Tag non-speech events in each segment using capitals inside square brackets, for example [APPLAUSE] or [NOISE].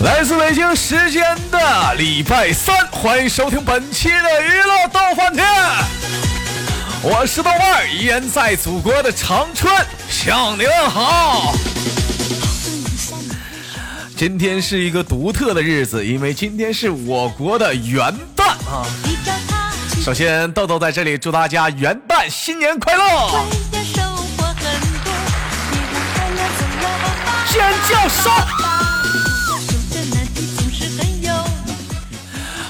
来自北京时间的礼拜三，欢迎收听本期的娱乐逗翻天，我是豆瓣儿，依然在祖国的长春向你问好。今天是一个独特的日子，因为今天是我国的元旦啊。首先，豆豆在这里祝大家元旦新年快乐，尖叫声。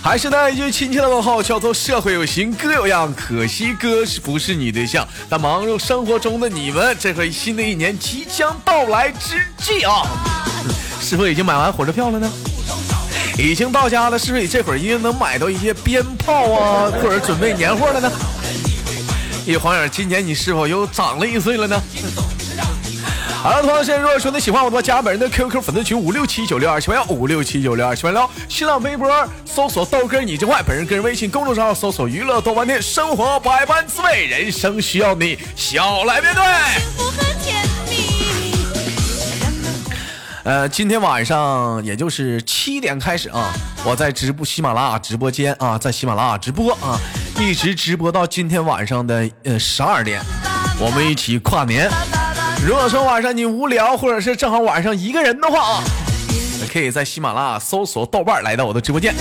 还是那一句亲切的问候，叫做社会有型哥有样，可惜哥是不是你对象？但忙碌生活中的你们，这回新的一年即将到来之际啊，是否已经买完火车票了呢？已经到家了，是不是这会儿已经能买到一些鞭炮啊，或者准备年货了呢？一晃眼，今年你是否又长了一岁了呢？好了，同样时间，如果说你喜欢我的话，加本人的 QQ 粉丝群五六七九六二七八幺五六七九六二七八幺，新浪微博搜索豆哥你真坏，本人个人微信公众号搜索娱乐豆瓣天，生活百般滋味，人生需要你笑来面对。幸福和甜呃，今天晚上也就是七点开始啊，我在直播喜马拉雅直播间啊，在喜马拉雅直播啊，一直直播到今天晚上的呃十二点，我们一起跨年。如果说晚上你无聊，或者是正好晚上一个人的话啊，可以在喜马拉雅搜索豆瓣来到我的直播间，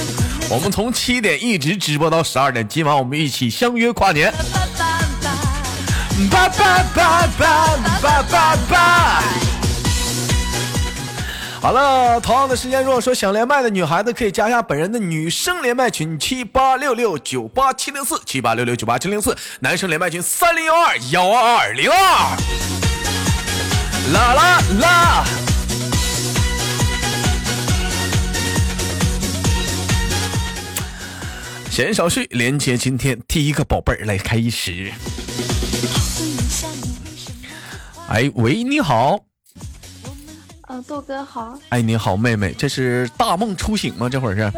我们从七点一直直播到十二点，今晚我们一起相约跨年。叭叭叭叭叭叭叭。好了，同样的时间，如果说想连麦的女孩子，可以加一下本人的女生连麦群七八六六九八七零四七八六六九八七零四，男生连麦群三零幺二幺二二零二。啦啦啦！闲言少叙，连接今天第一个宝贝儿来开始。哎，喂，你好。呃，豆哥好。哎，你好，妹妹，这是大梦初醒吗？这会儿是？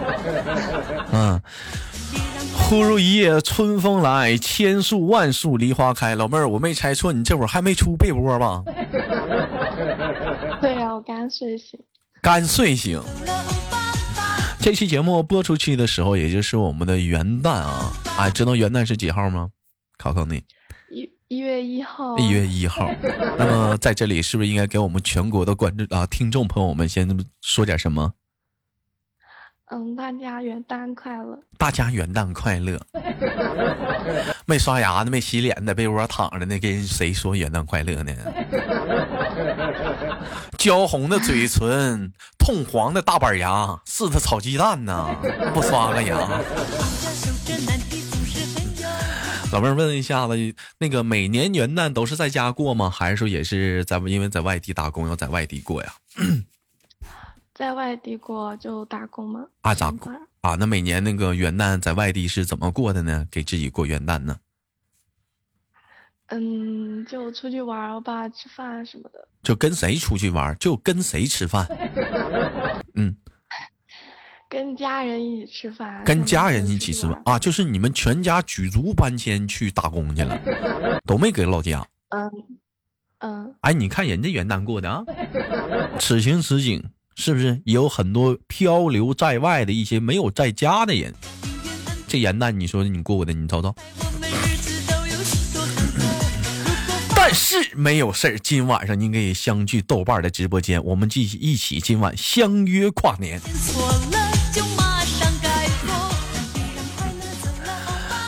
[LAUGHS] 嗯。忽如一夜春风来，千树万树梨花开。老妹儿，我没猜错，你这会儿还没出被窝吧？对呀，我刚睡醒。刚睡醒。这期节目播出去的时候，也就是我们的元旦啊！哎，知道元旦是几号吗？考考你。一一月一号。一月一号。[LAUGHS] 那么在这里，是不是应该给我们全国的观众啊、听众朋友们先说点什么？嗯，大家元旦快乐！大家元旦快乐！[LAUGHS] 没刷牙呢，没洗脸，在被窝躺着呢，跟谁说元旦快乐呢？焦红的嘴唇，痛黄的大板牙，似的炒鸡蛋呢，不刷个牙。老妹儿问一下子，那个每年元旦都是在家过吗？还是说也是在因为在外地打工要在外地过呀？[CLEARS THROAT] 在外地过就打工吗？啊，打工啊？那每年那个元旦在外地是怎么过的呢？给自己过元旦呢？嗯，就出去玩吧，吃饭什么的。就跟谁出去玩？就跟谁吃饭？[LAUGHS] 嗯，跟家人一起吃饭。跟家人一起吃饭啊？就是你们全家举足搬迁去打工去了，[LAUGHS] 都没给老家。嗯嗯。哎，你看人家元旦过的啊，此情此景。是不是也有很多漂流在外的一些没有在家的人？这元旦你说你过过的，你瞅瞅。[LAUGHS] 但是没有事儿，今晚上您可以相聚豆瓣的直播间，我们继续一起今晚相约跨年。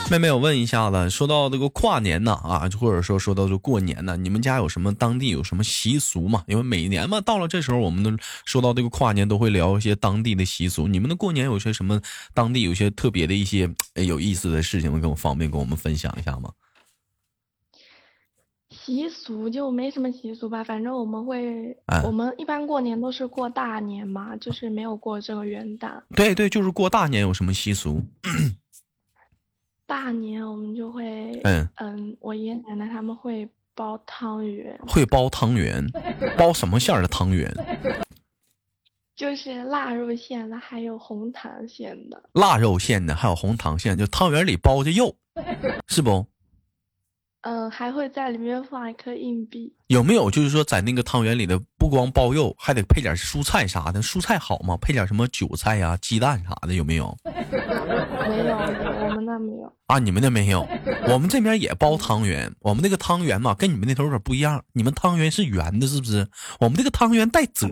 [LAUGHS] 妹妹，我问一下子，说到这个跨年呢，啊，或者说说到这过年呢，你们家有什么当地有什么习俗吗？因为每年嘛，到了这时候，我们都说到这个跨年，都会聊一些当地的习俗。你们的过年有些什么当地有些特别的一些有意思的事情，跟我方便跟我们分享一下吗？习俗就没什么习俗吧，反正我们会，我们一般过年都是过大年嘛，就是没有过这个元旦。对对，就是过大年有什么习俗？大年我们就会，嗯嗯，我爷爷奶奶他们会包汤圆，会包汤圆，包什么馅儿的汤圆？[LAUGHS] 就是腊肉馅的，还有红糖馅的。腊肉馅的，还有红糖馅，就汤圆里包着肉，是不？嗯，还会在里面放一颗硬币。有没有就是说，在那个汤圆里的不光包肉，还得配点蔬菜啥的？蔬菜好吗？配点什么韭菜呀、鸡蛋啥的，有没有？[LAUGHS] 没有，那没有。啊，你们那没有？[LAUGHS] 我们这边也包汤圆。我们那个汤圆嘛，跟你们那头有点不一样。你们汤圆是圆的，是不是？我们这个汤圆带褶。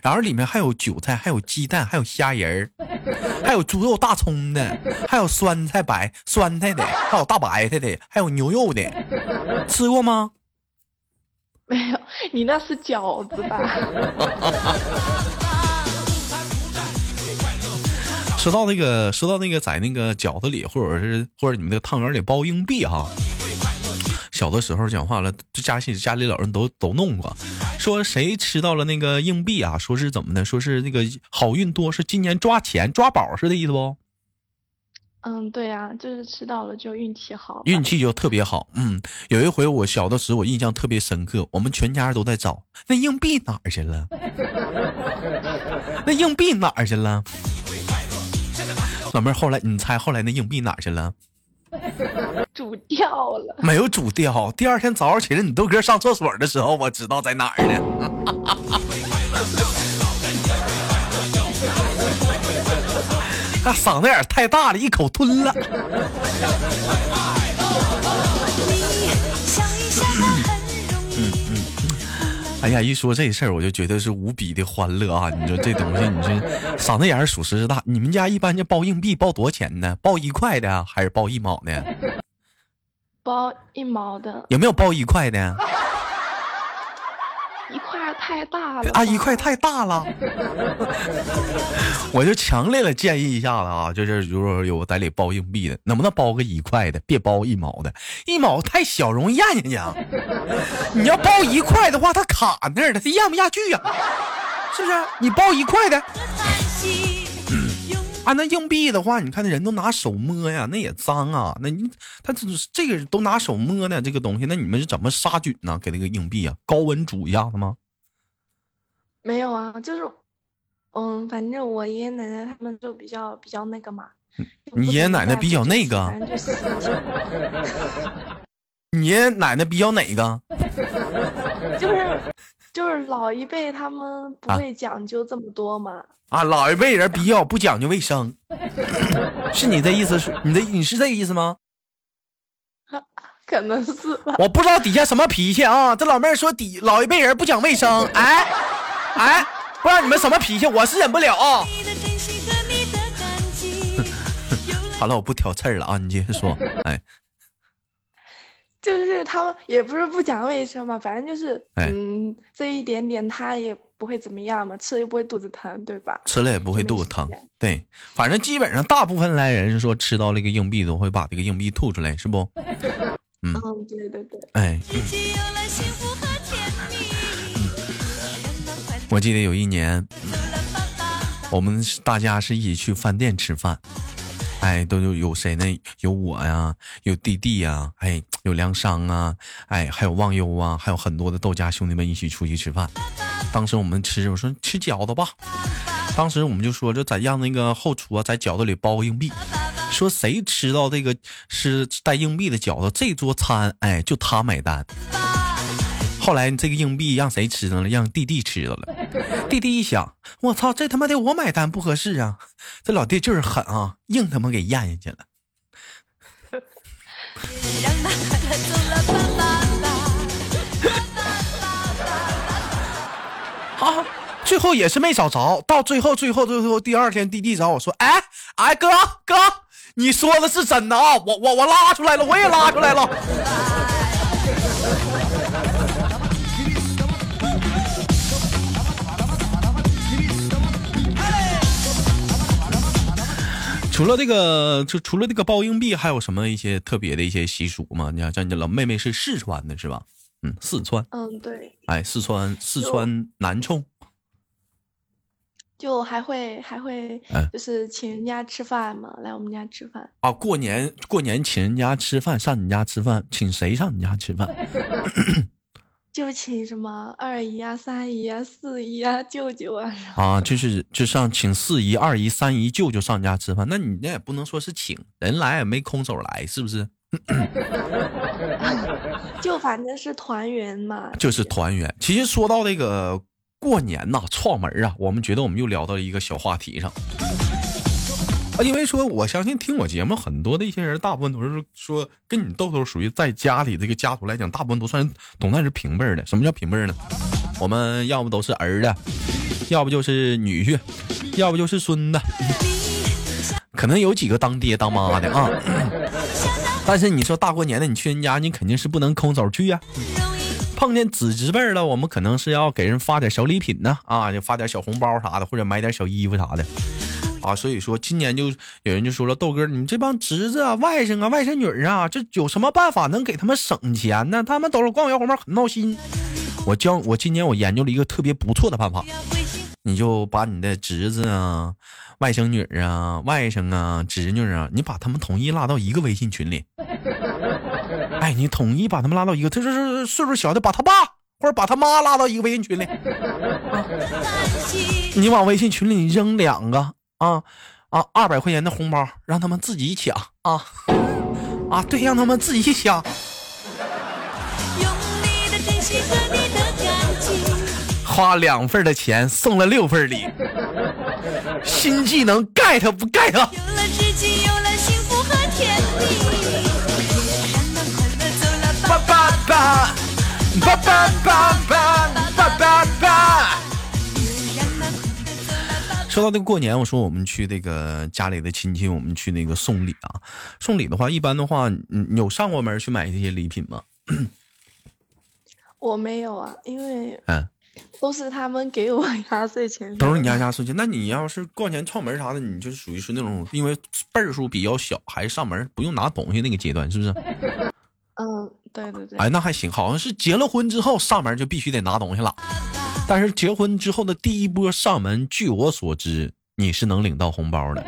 然后里面还有韭菜，还有鸡蛋，还有虾仁儿，[LAUGHS] 还有猪肉、大葱的，还有酸菜白酸菜的，还有大白菜的，还有牛肉的，吃过吗？没有，你那是饺子吧？[LAUGHS] 说到那个，说到那个，在那个饺子里，或者是或者你们那个汤圆里包硬币哈。小的时候讲话了，这家里家里老人都都弄过，说谁吃到了那个硬币啊？说是怎么的？说是那个好运多，是今年抓钱抓宝似的意思不？嗯，对呀，就是吃到了就运气好，运气就特别好。嗯，有一回我小的时候，我印象特别深刻，我们全家都在找那硬币哪儿去了？那硬币哪儿去了？老妹儿，后来你猜后来那硬币哪去了？[LAUGHS] 煮掉了，没有煮掉。第二天早上起来，你豆哥上厕所的时候，我知道在哪儿呢。[LAUGHS] 那嗓子眼太大了，一口吞了。哎呀，一说这事儿，我就觉得是无比的欢乐啊！你说这东西，你说嗓子眼儿属实是大。你们家一般就包硬币，包多少钱呢？包一块的还是包一毛的？包一毛的。有没有包一块的？太大了啊！一块太大了，[LAUGHS] 我就强烈的建议一下子啊，就是如果有在里包硬币的，能不能包个一块的，别包一毛的，一毛太小，容易咽下去啊。[LAUGHS] 你要包一块的话，它卡那儿了，它咽不下去呀，是不是？你包一块的，啊，那硬币的话，你看那人都拿手摸呀，那也脏啊。那你他这这个都拿手摸呢，这个东西，那你们是怎么杀菌呢？给那个硬币啊，高温煮一下子吗？没有啊，就是，嗯，反正我爷爷奶奶他们就比较比较那个嘛。你爷爷奶奶比较那个？你爷爷奶奶比较哪个？[LAUGHS] 就是就是老一辈他们不会讲究这么多嘛。啊，老一辈人比较不讲究卫生，是你的意思？是你的你是这个意思吗？[LAUGHS] 可能是吧。我不知道底下什么脾气啊！这老妹儿说底老一辈人不讲卫生，哎。哎，不知道你们什么脾气，我是忍不了。[LAUGHS] 好了，我不挑刺儿了啊，你接着说。[LAUGHS] 哎，就是他们也不是不讲卫生嘛，反正就是，嗯，这一点点他也不会怎么样嘛，吃了又不会肚子疼，对吧？吃了也不会肚子疼，对，反正基本上大部分来人说吃到那个硬币都会把这个硬币吐出来，是不？[LAUGHS] 嗯，对对对。哎。我记得有一年，我们大家是一起去饭店吃饭，哎，都有有谁呢？有我呀，有弟弟呀，哎，有梁商啊，哎，还有忘忧啊，还有很多的豆家兄弟们一起出去吃饭。当时我们吃，我说吃饺子吧。当时我们就说，就在让那个后厨啊，在饺子里包个硬币，说谁吃到这个是带硬币的饺子，这桌餐，哎，就他买单。后来这个硬币让谁吃了？让弟弟吃了。[LAUGHS] 弟弟一想，我操，这他妈的我买单不合适啊！这老弟就是狠啊，硬他妈给咽下去了。[LAUGHS] 啊，最后也是没找着。到最后，最后，最后，第二天，弟弟找我说：“哎，哎，哥哥，你说的是真的啊？我我我拉出来了，我也拉出来了。”除了这个，就除了这个包硬币，还有什么一些特别的一些习俗吗？你看，像你老妹妹是四川的，是吧？嗯，四川。嗯，对。哎，四川，四川南充。就还会还会，就是请人家吃饭嘛，来我们家吃饭。啊，过年过年请人家吃饭，上你家吃饭，请谁上你家吃饭？[LAUGHS] 就请什么二姨啊、三姨啊、四姨啊、舅舅啊。啊，就是就上请四姨、二姨、三姨、舅舅上家吃饭，那你那也不能说是请人来也没空手来，是不是？[LAUGHS] 就反正是团圆嘛。就是团圆。其实说到这个过年呐，串门啊，我们觉得我们又聊到一个小话题上。因为说我相信听我节目很多的一些人，大部分都是说跟你豆豆属于在家里这个家族来讲，大部分都算总算是平辈儿的。什么叫平辈儿呢？我们要不都是儿子，要不就是女婿，要不就是孙子，可能有几个当爹当妈的啊。但是你说大过年的，你去人家，你肯定是不能空手去呀。碰见子侄辈了，我们可能是要给人发点小礼品呢，啊，就发点小红包啥的，或者买点小衣服啥的。啊，所以说今年就有人就说了，豆哥，你这帮侄子啊、外甥啊、外甥女啊，这有什么办法能给他们省钱呢？他们都是光要红包，很闹心。我教我今年我研究了一个特别不错的办法，你就把你的侄子啊、外甥女啊、外甥啊、侄女啊，你把他们统一拉到一个微信群里。哎，你统一把他们拉到一个，他说是岁数小的，把他爸或者把他妈拉到一个微信群里。[LAUGHS] 你往微信群里扔两个。啊啊！二百块钱的红包，让他们自己抢啊啊！对，让他们自己抢。花两份的钱送了六份礼，新技能 get 不 get？爸爸爸，爸爸爸爸，爸爸说到这过年，我说我们去那个家里的亲戚，我们去那个送礼啊。送礼的话，一般的话，你有上过门去买这些礼品吗？[COUGHS] 我没有啊，因为嗯，都是他们给我压岁钱。都是你家压岁钱？那你要是过年串门啥的，你就属于是那种因为辈数比较小，还上门不用拿东西那个阶段，是不是？嗯，对对对。哎，那还行，好像是结了婚之后上门就必须得拿东西了。但是结婚之后的第一波上门，据我所知，你是能领到红包的。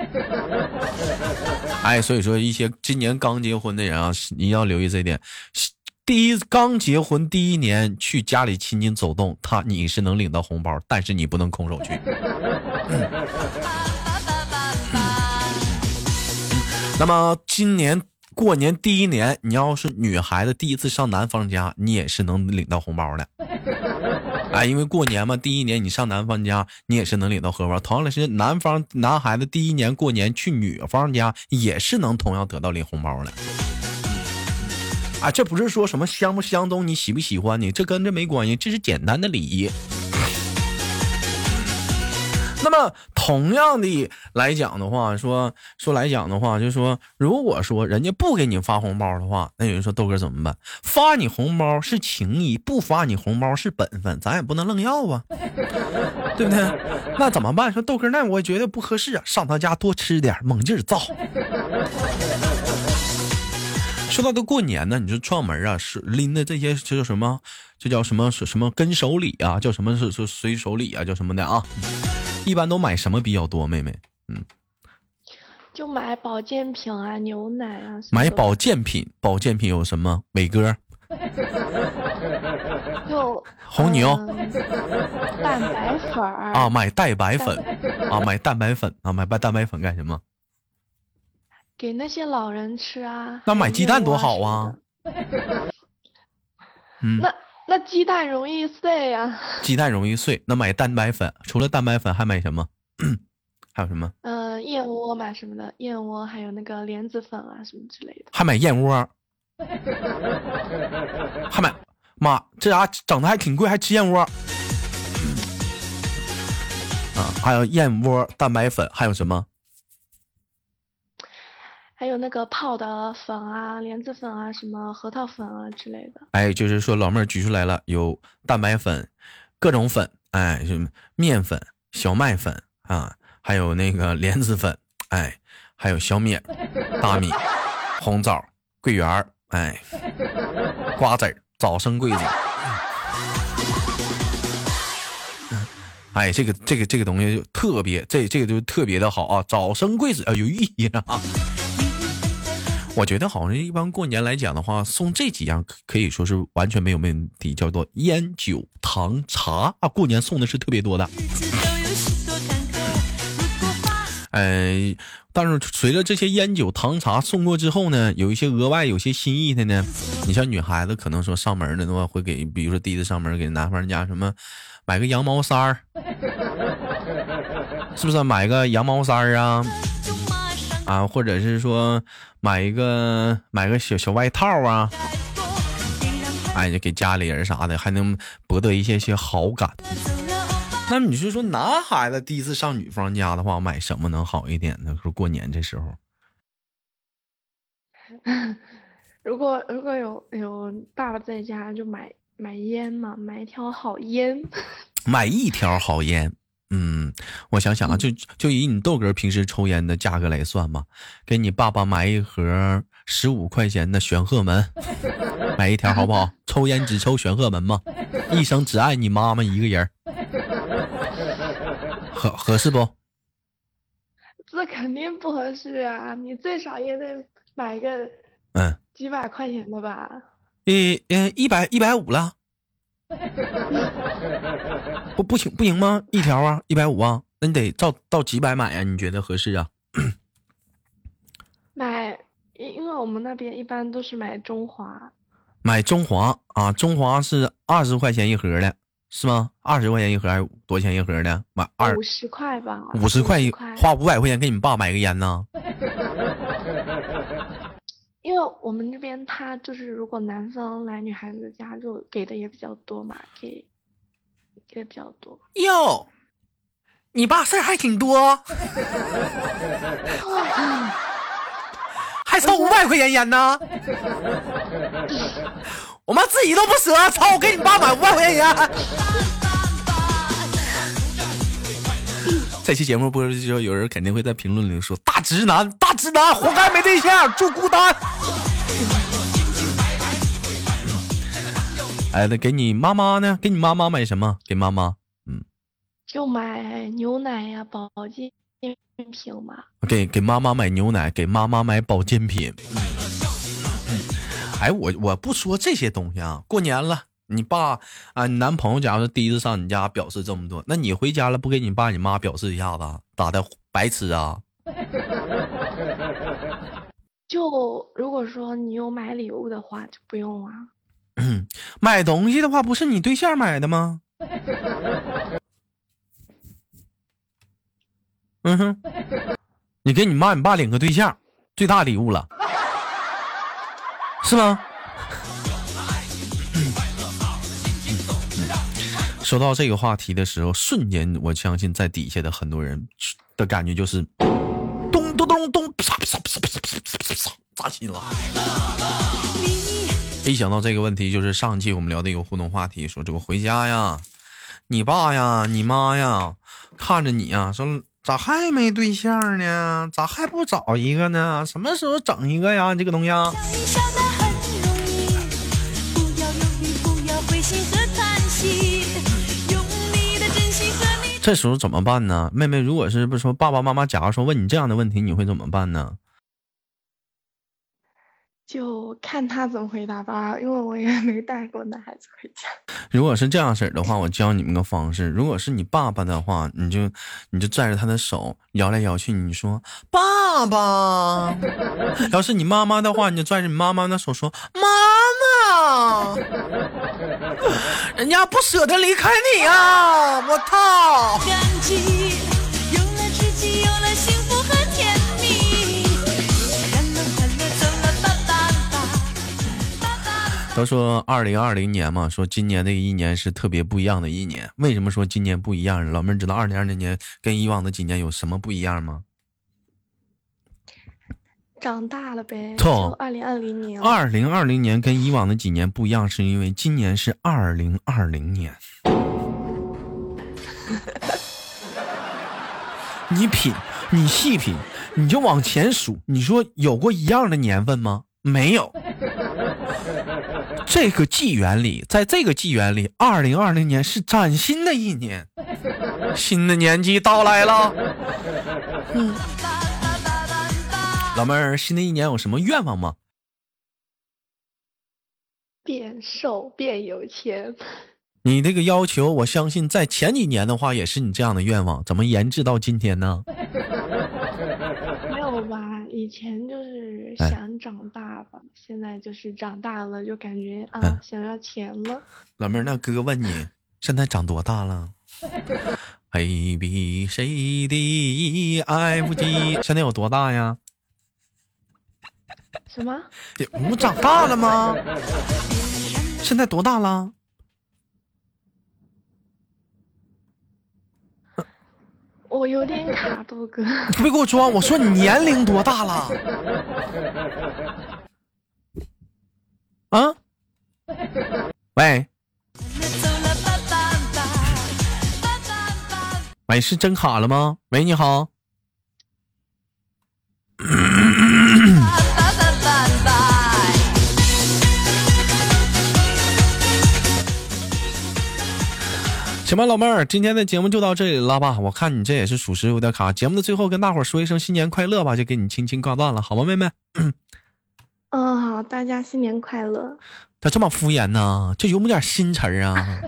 哎，所以说一些今年刚结婚的人啊，你要留意这一点。第一刚结婚第一年去家里亲戚走动，他你是能领到红包，但是你不能空手去。那么今年过年第一年，你要是女孩子第一次上男方家，你也是能领到红包的。哎，因为过年嘛，第一年你上男方家，你也是能领到红包。同样的是，男方男孩子第一年过年去女方家，也是能同样得到领红包的。啊，这不是说什么相不相中，你喜不喜欢你，这跟这没关系，这是简单的礼仪。那么，同样的来讲的话，说说来讲的话，就是说，如果说人家不给你发红包的话，那有人说豆哥怎么办？发你红包是情谊，不发你红包是本分，咱也不能愣要啊，[LAUGHS] 对不对？那怎么办？说豆哥，那我觉得不合适啊，上他家多吃点，猛劲造。说到这过年呢，你说串门啊，是拎的这些，这叫什么？这叫什么？什么跟手礼啊？叫什么是是随手礼啊？叫什么的啊？一般都买什么比较多，妹妹？嗯，就买保健品啊，牛奶啊。买保健品，保健品有什么？伟哥。[LAUGHS] 就 [LAUGHS] 红牛。蛋白粉。啊，买蛋白粉。啊，买蛋白粉啊，买白蛋白粉干什么？给那些老人吃啊。那买鸡蛋多好啊。嗯。那。那鸡蛋容易碎呀。鸡蛋容易碎，那买蛋白粉，除了蛋白粉还买什么？[CLEARS THROAT] 还有什么？嗯，燕窝买什么的？燕窝还有那个莲子粉啊，什么之类的。还买燕窝？[LAUGHS] 还买？妈，这家整的还挺贵，还吃燕窝？啊，还有燕窝、蛋白粉，还有什么？还有那个泡的粉啊，莲子粉啊，什么核桃粉啊之类的。哎，就是说老妹儿举出来了，有蛋白粉，各种粉，哎，什么面粉、小麦粉啊，还有那个莲子粉，哎，还有小米、大米、红枣、桂圆儿哎，瓜子儿早生贵子。哎，这个这个这个东西就特别，这这个就特别的好啊，早生贵子啊，有寓意啊。我觉得好像一般过年来讲的话，送这几样可以说是完全没有问题，叫做烟酒糖茶啊，过年送的是特别多的。呃，但是随着这些烟酒糖茶送过之后呢，有一些额外有些心意的呢。你像女孩子可能说上门的话，会给，比如说第一次上门给男方家什么，买个羊毛衫儿，是不是买个羊毛衫儿啊？啊，或者是说买一个买个小小外套啊？哎，就给家里人啥的，还能博得一些些好感。那你是说男孩子第一次上女方家的话，买什么能好一点呢？说过年这时候，[LAUGHS] 如果如果有有爸爸在家，就买买烟嘛，买一条好烟。买一条好烟，嗯，我想想啊，就就以你豆哥平时抽烟的价格来算嘛，给你爸爸买一盒十五块钱的玄鹤门，买一条好不好？抽烟只抽玄鹤门嘛，一生只爱你妈妈一个人。合合适不？这肯定不合适啊！你最少也得买个嗯几百块钱的吧？一嗯一百一百五了，[LAUGHS] 不不行不行吗？一条啊一百五啊，那你得照到几百买啊？你觉得合适啊？买，因因为我们那边一般都是买中华，买中华啊，中华是二十块钱一盒的。是吗？二十块钱一盒还是多少钱一盒的？买二五十块吧。五十块一花五百块钱给你爸买个烟呢？[LAUGHS] 因为我们这边他就是如果男方来女孩子家就给的也比较多嘛，给给的比较多。哟，你爸事儿还挺多，还抽五百块钱烟呢？我妈自己都不舍，操！给你爸买五百块钱烟。这期节目播出之后，有人肯定会在评论里说：“大直男，大直男，活该没对象，住孤单。”哎，那给你妈妈呢？给你妈妈买什么？给妈妈，嗯，就买牛奶呀，保健品嘛。给给妈妈买牛奶，给妈妈买保健品。哎，我我不说这些东西啊。过年了，你爸啊，你男朋友假如说第一次上你家，表示这么多，那你回家了不给你爸你妈表示一下子，咋的？白痴啊？[LAUGHS] 就如果说你有买礼物的话，就不用啊。[CLEARS THROAT] 买东西的话，不是你对象买的吗？[LAUGHS] 嗯哼，你给你妈你爸领个对象，最大礼物了。是吗？说到这个话题的时候，瞬间我相信在底下的很多人的感觉就是咚咚咚咚，啪啪啪啪啪啪啪啪，扎心了。一想到这个问题，就是上期我们聊的一个互动话题，说这个回家呀，你爸呀，你妈呀，看着你呀，说。咋还没对象呢？咋还不找一个呢？什么时候整一个呀？你这个东西、啊。这时候怎么办呢？妹妹，如果是不说爸爸妈妈，假如说问你这样的问题，你会怎么办呢？就看他怎么回答吧，因为我也没带过男孩子回家。如果是这样式儿的话，我教你们个方式。如果是你爸爸的话，你就你就拽着他的手摇来摇去，你说爸爸；[LAUGHS] 要是你妈妈的话，你就拽着你妈妈的手说妈妈。人家不舍得离开你啊！我操！都说二零二零年嘛，说今年的一年是特别不一样的一年。为什么说今年不一样？老妹儿知道二零二零年跟以往的几年有什么不一样吗？长大了呗。错，二零二零年。二零二零年跟以往的几年不一样，是因为今年是二零二零年。[LAUGHS] 你品，你细品，你就往前数，你说有过一样的年份吗？没有。[LAUGHS] 这个纪元里，在这个纪元里，二零二零年是崭新的一年，新的年纪到来了。嗯，老妹儿，新的一年有什么愿望吗？变瘦，变有钱。你这个要求，我相信在前几年的话也是你这样的愿望，怎么延至到今天呢？[LAUGHS] 没有吧，以前就是想长大吧，现在就是长大了就感觉啊，想要钱了。老妹儿，那哥问你，现在长多大了？A B C D E F G，现在有多大呀？什么？我长大了吗？现在多大了？我有点卡，豆哥。你别给我装！我说你年龄多大了？啊？喂？喂，是真卡了吗？喂，你好。行吧，老妹儿，今天的节目就到这里了吧？我看你这也是属实有点卡。节目的最后跟大伙儿说一声新年快乐吧，就给你轻轻挂断了，好吗，妹妹？嗯，好，大家新年快乐。咋这么敷衍呢？就有没点新词儿啊？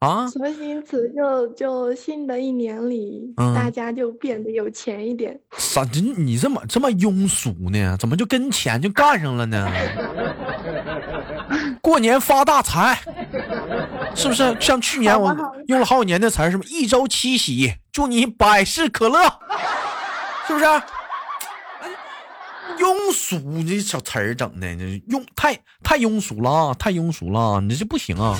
[LAUGHS] 啊？什么新词？就就新的一年里，大家就变得有钱一点。啥？你你这么这么庸俗呢？怎么就跟钱就干上了呢？[LAUGHS] 过年发大财。是不是像去年我用了好几年的词儿，什么一周七喜，祝你百事可乐，是不是？庸俗，这小词儿整的，这庸太太庸俗了啊，太庸俗了，你这不行啊！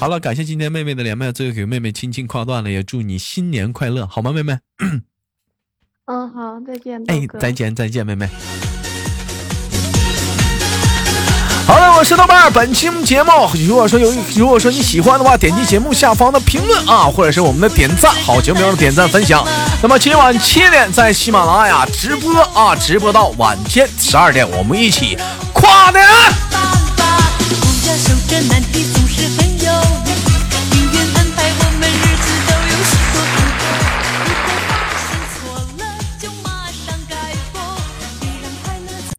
好了，感谢今天妹妹的连麦，最后给妹妹轻轻挂断了，也祝你新年快乐，好吗，妹妹？嗯，好，再见。哎，再见，再见，妹妹。好了，我是豆瓣。本期节目，如果说有，如果说你喜欢的话，点击节目下方的评论啊，或者是我们的点赞，好节目要点赞分享。那么今晚七点在喜马拉雅直播啊，直播到晚间十二点，我们一起跨年。